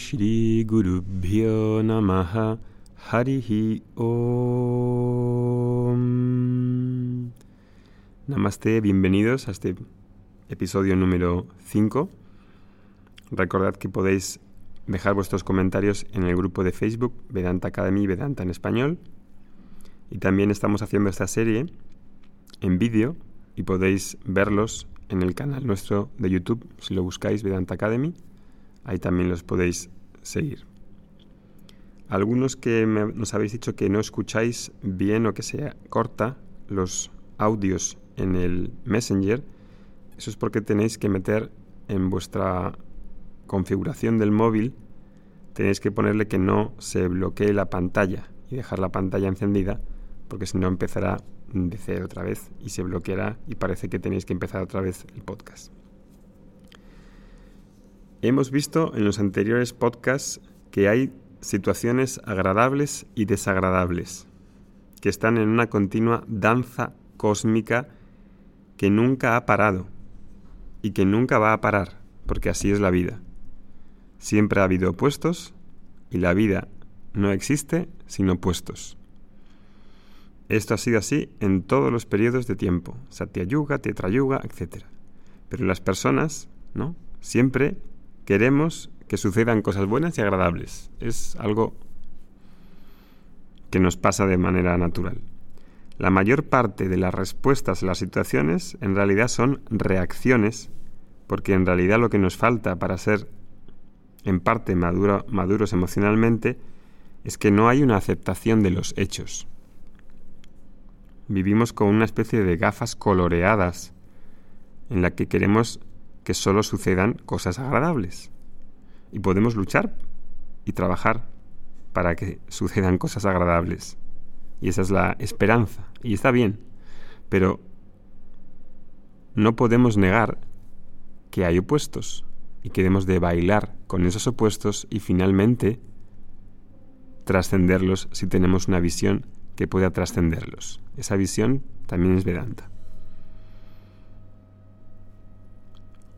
Shri Guru. Namaste, bienvenidos a este episodio número 5. Recordad que podéis dejar vuestros comentarios en el grupo de Facebook Vedanta Academy Vedanta en español. Y también estamos haciendo esta serie en vídeo y podéis verlos en el canal nuestro de YouTube si lo buscáis Vedanta Academy. Ahí también los podéis seguir. Algunos que nos habéis dicho que no escucháis bien o que se corta los audios en el Messenger, eso es porque tenéis que meter en vuestra configuración del móvil, tenéis que ponerle que no se bloquee la pantalla y dejar la pantalla encendida, porque si no empezará de cero otra vez y se bloqueará y parece que tenéis que empezar otra vez el podcast. Hemos visto en los anteriores podcasts que hay situaciones agradables y desagradables, que están en una continua danza cósmica que nunca ha parado y que nunca va a parar, porque así es la vida. Siempre ha habido opuestos y la vida no existe sin opuestos. Esto ha sido así en todos los periodos de tiempo, Satyayuga, Tetrayuga, etc. Pero las personas, ¿no? Siempre queremos que sucedan cosas buenas y agradables. Es algo que nos pasa de manera natural. La mayor parte de las respuestas a las situaciones en realidad son reacciones, porque en realidad lo que nos falta para ser en parte maduros emocionalmente es que no hay una aceptación de los hechos. Vivimos con una especie de gafas coloreadas en la que queremos que solo sucedan cosas agradables. Y podemos luchar y trabajar para que sucedan cosas agradables. Y esa es la esperanza. Y está bien. Pero no podemos negar que hay opuestos y que debemos de bailar con esos opuestos y finalmente trascenderlos si tenemos una visión que pueda trascenderlos. Esa visión también es Vedanta.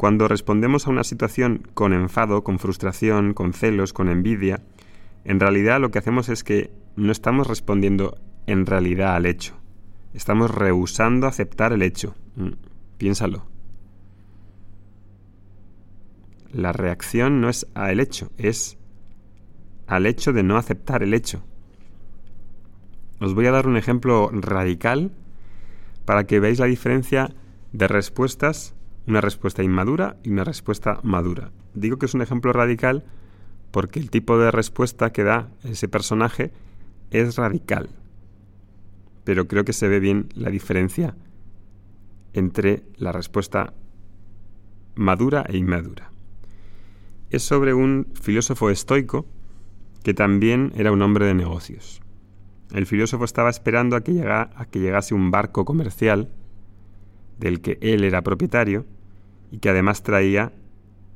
Cuando respondemos a una situación con enfado, con frustración, con celos, con envidia, en realidad lo que hacemos es que no estamos respondiendo en realidad al hecho. Estamos rehusando aceptar el hecho. Mm, piénsalo. La reacción no es al hecho, es al hecho de no aceptar el hecho. Os voy a dar un ejemplo radical para que veáis la diferencia de respuestas una respuesta inmadura y una respuesta madura. Digo que es un ejemplo radical porque el tipo de respuesta que da ese personaje es radical. Pero creo que se ve bien la diferencia entre la respuesta madura e inmadura. Es sobre un filósofo estoico que también era un hombre de negocios. El filósofo estaba esperando a que, a que llegase un barco comercial del que él era propietario y que además traía,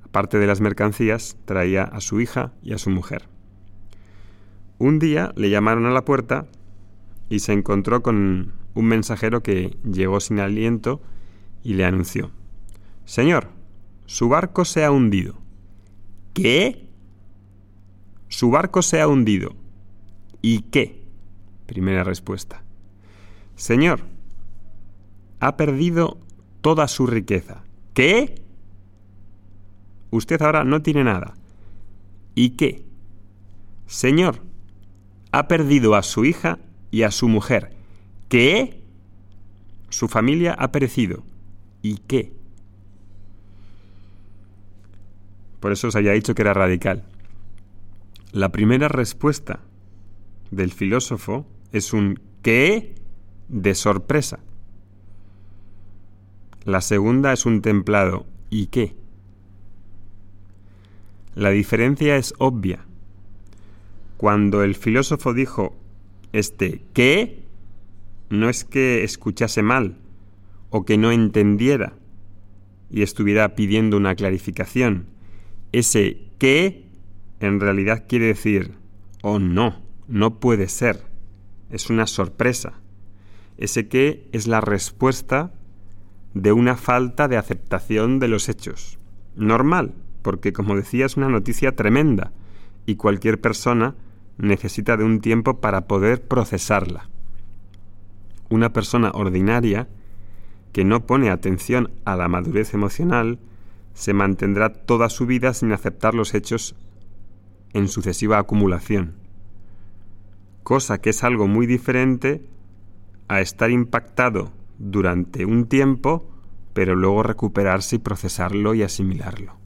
aparte de las mercancías, traía a su hija y a su mujer. Un día le llamaron a la puerta y se encontró con un mensajero que llegó sin aliento y le anunció, Señor, su barco se ha hundido. ¿Qué? Su barco se ha hundido. ¿Y qué? Primera respuesta. Señor, ha perdido toda su riqueza. ¿Qué? Usted ahora no tiene nada. ¿Y qué? Señor, ha perdido a su hija y a su mujer. ¿Qué? Su familia ha perecido. ¿Y qué? Por eso os había dicho que era radical. La primera respuesta del filósofo es un ¿qué? de sorpresa. La segunda es un templado. ¿Y qué? La diferencia es obvia. Cuando el filósofo dijo este ¿qué? no es que escuchase mal o que no entendiera y estuviera pidiendo una clarificación. Ese ¿qué? en realidad quiere decir oh no, no puede ser. Es una sorpresa. Ese ¿qué? es la respuesta de una falta de aceptación de los hechos. Normal, porque como decía es una noticia tremenda. y cualquier persona necesita de un tiempo para poder procesarla. Una persona ordinaria que no pone atención a la madurez emocional se mantendrá toda su vida sin aceptar los hechos en sucesiva acumulación, cosa que es algo muy diferente a estar impactado durante un tiempo, pero luego recuperarse y procesarlo y asimilarlo.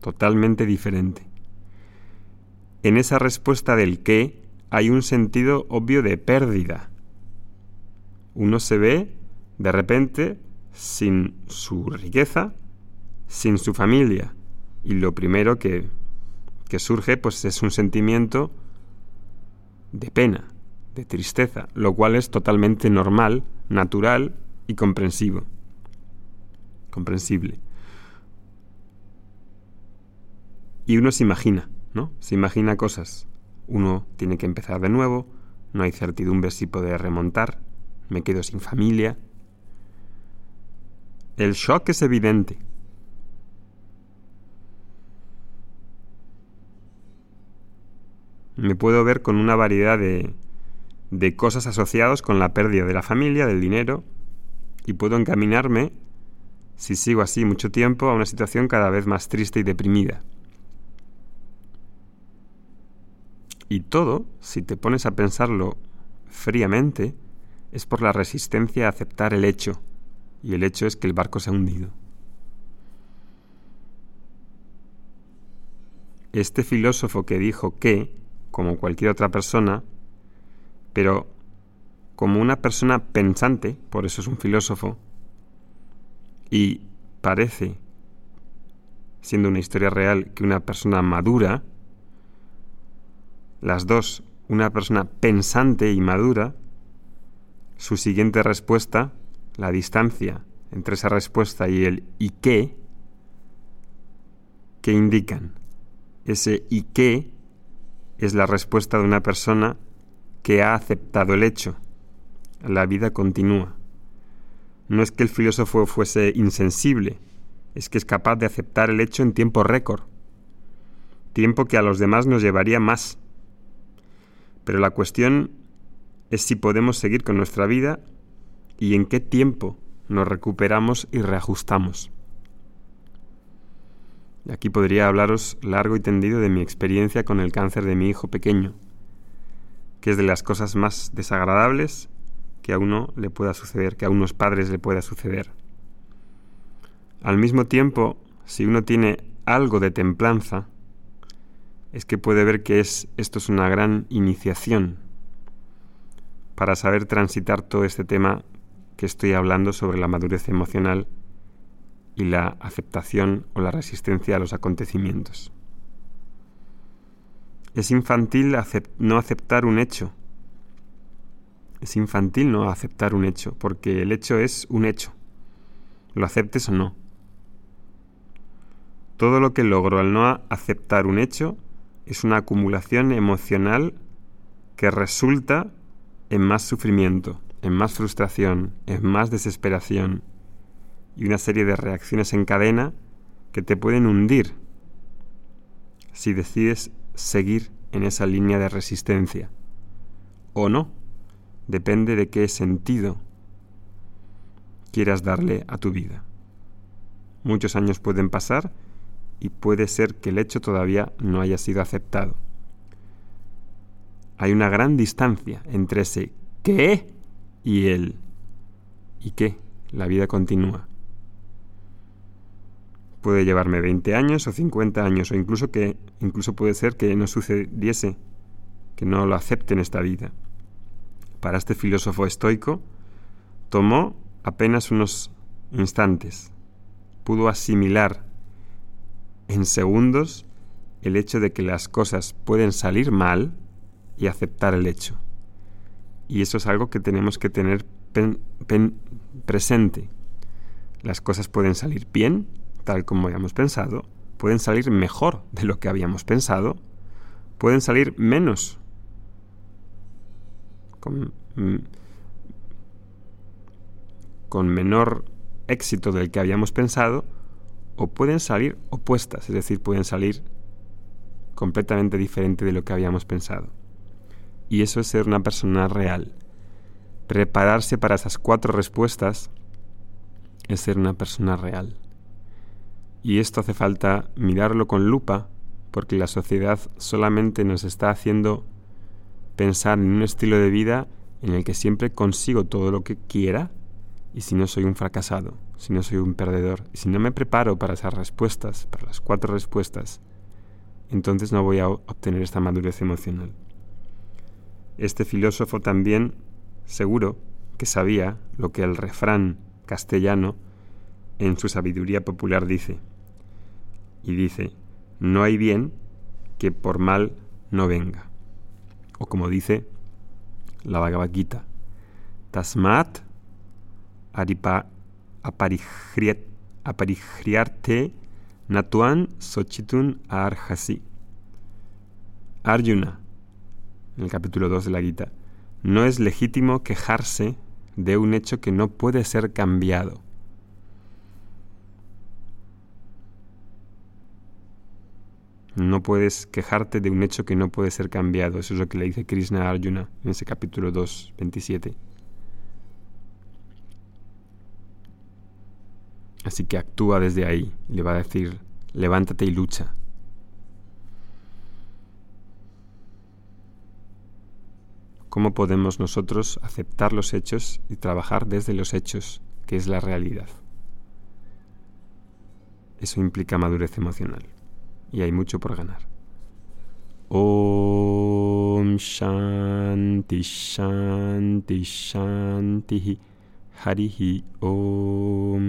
Totalmente diferente. En esa respuesta del qué hay un sentido obvio de pérdida. Uno se ve de repente sin su riqueza, sin su familia. Y lo primero que, que surge pues es un sentimiento de pena, de tristeza, lo cual es totalmente normal, natural y comprensivo. Comprensible. Y uno se imagina, ¿no? Se imagina cosas. Uno tiene que empezar de nuevo, no hay certidumbre si poder remontar, me quedo sin familia. El shock es evidente. Me puedo ver con una variedad de, de cosas asociadas con la pérdida de la familia, del dinero, y puedo encaminarme, si sigo así mucho tiempo, a una situación cada vez más triste y deprimida. Y todo, si te pones a pensarlo fríamente, es por la resistencia a aceptar el hecho, y el hecho es que el barco se ha hundido. Este filósofo que dijo que, como cualquier otra persona, pero como una persona pensante, por eso es un filósofo, y parece, siendo una historia real, que una persona madura, las dos, una persona pensante y madura, su siguiente respuesta, la distancia entre esa respuesta y el y qué, que indican. Ese y qué es la respuesta de una persona que ha aceptado el hecho. La vida continúa. No es que el filósofo fuese insensible, es que es capaz de aceptar el hecho en tiempo récord, tiempo que a los demás nos llevaría más. Pero la cuestión es si podemos seguir con nuestra vida y en qué tiempo nos recuperamos y reajustamos. Y aquí podría hablaros largo y tendido de mi experiencia con el cáncer de mi hijo pequeño, que es de las cosas más desagradables que a uno le pueda suceder, que a unos padres le pueda suceder. Al mismo tiempo, si uno tiene algo de templanza, es que puede ver que es, esto es una gran iniciación para saber transitar todo este tema que estoy hablando sobre la madurez emocional y la aceptación o la resistencia a los acontecimientos. Es infantil no aceptar un hecho. Es infantil no aceptar un hecho, porque el hecho es un hecho, lo aceptes o no. Todo lo que logro al no aceptar un hecho es una acumulación emocional que resulta en más sufrimiento, en más frustración, en más desesperación y una serie de reacciones en cadena que te pueden hundir si decides seguir en esa línea de resistencia. O no, depende de qué sentido quieras darle a tu vida. Muchos años pueden pasar y puede ser que el hecho todavía no haya sido aceptado. Hay una gran distancia entre ese qué y el y qué. La vida continúa. Puede llevarme 20 años o 50 años o incluso que incluso puede ser que no sucediese, que no lo acepte en esta vida. Para este filósofo estoico tomó apenas unos instantes. Pudo asimilar en segundos el hecho de que las cosas pueden salir mal y aceptar el hecho. Y eso es algo que tenemos que tener presente. Las cosas pueden salir bien, tal como habíamos pensado, pueden salir mejor de lo que habíamos pensado, pueden salir menos, con, mm, con menor éxito del que habíamos pensado, o pueden salir opuestas, es decir, pueden salir completamente diferente de lo que habíamos pensado. Y eso es ser una persona real. Prepararse para esas cuatro respuestas es ser una persona real. Y esto hace falta mirarlo con lupa porque la sociedad solamente nos está haciendo pensar en un estilo de vida en el que siempre consigo todo lo que quiera y si no soy un fracasado, si no soy un perdedor, si no me preparo para esas respuestas, para las cuatro respuestas, entonces no voy a obtener esta madurez emocional. Este filósofo también, seguro, que sabía lo que el refrán castellano en su sabiduría popular dice. Y dice, no hay bien que por mal no venga. O como dice la Bhagavad Gita, Tasmat aripa, aparijriarte natuan sochitun arjasi. Arjuna, en el capítulo 2 de la Gita, no es legítimo quejarse de un hecho que no puede ser cambiado. No puedes quejarte de un hecho que no puede ser cambiado. Eso es lo que le dice Krishna a Arjuna en ese capítulo 2, 27. Así que actúa desde ahí. Le va a decir, levántate y lucha. ¿Cómo podemos nosotros aceptar los hechos y trabajar desde los hechos, que es la realidad? Eso implica madurez emocional y hay mucho por ganar. Om Shanti Shanti Shanti Harihi Om